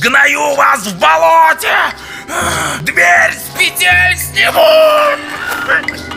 Сгною вас в болоте! Дверь с петель сниму!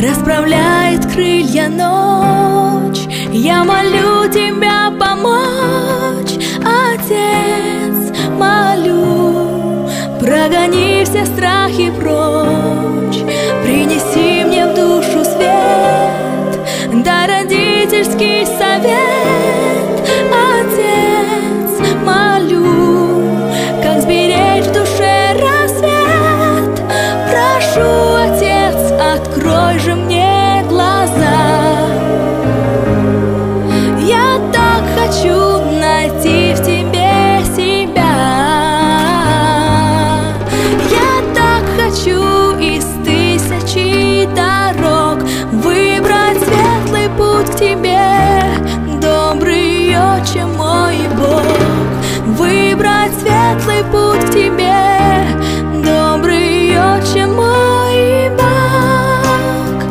Расправляет крылья ночь. Я молю тебя помочь, Отец, молю Прогони все страхи прочь светлый путь к тебе Добрый отче мой Бог.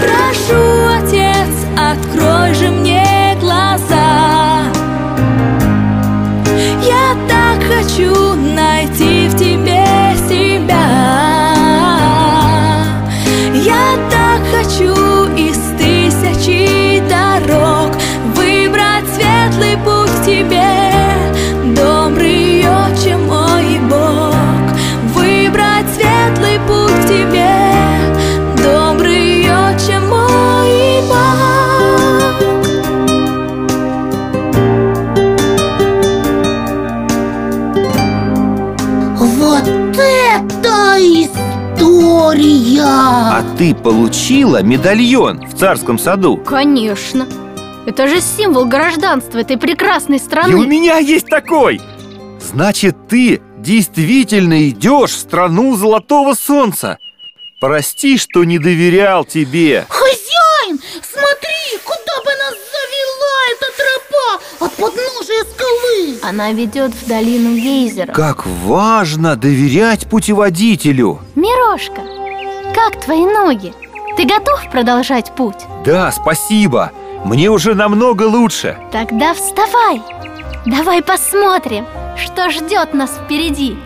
Прошу, Отец, открой же мне глаза. Я так хочу найти ты получила медальон в царском саду? Конечно. Это же символ гражданства этой прекрасной И у страны. меня есть такой! Значит, ты действительно идешь в страну золотого солнца. Прости, что не доверял тебе. Хозяин, смотри, куда бы нас завела эта тропа от подножия скалы! Она ведет в долину гейзера. Как важно доверять путеводителю. Мирошка, как твои ноги? Ты готов продолжать путь? Да, спасибо. Мне уже намного лучше. Тогда вставай. Давай посмотрим, что ждет нас впереди.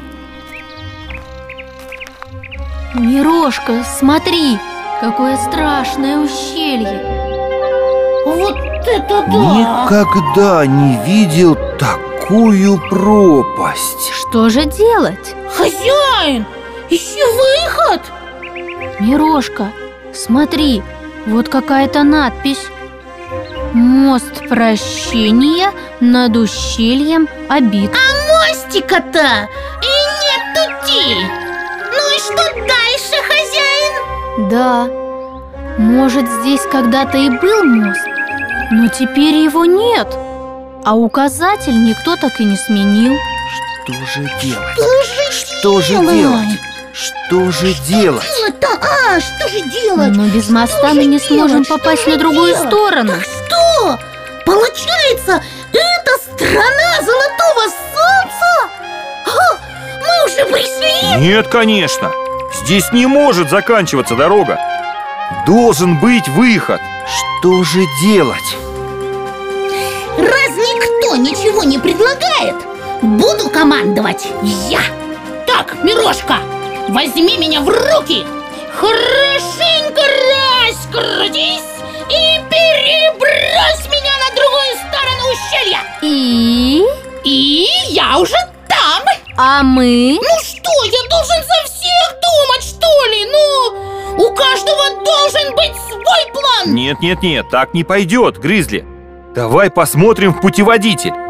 Мирошка, смотри, какое страшное ущелье. Вот это да! Никогда не видел такую пропасть. Что же делать? Хозяин, ищи выход! Мирошка, смотри, вот какая-то надпись. Мост прощения над ущельем обид. Мостика-то и нет пути! Ну и что дальше, хозяин? Да, может здесь когда-то и был мост, но теперь его нет. А указатель никто так и не сменил. Что же делать? Что же Что же делать? Что же делать? Делать-то, а, что же делать? Но без моста Что мы же не делать? сможем Что попасть на другую делать? сторону. Так что? Получается, это страна золотого солнца? А, мы уже пришли? Нет, конечно. Здесь не может заканчиваться дорога. Должен быть выход. Что же делать? Раз никто ничего не предлагает, буду командовать я. Так, Мирошка, возьми меня в руки, хорошенько раскрутись и перебрось меня на другую сторону ущелья. И... И я уже там. А мы? Ну что, я должен за всех думать, что ли? Ну, у каждого должен быть свой план. Нет, нет, нет, так не пойдет, Гризли. Давай посмотрим в путеводитель.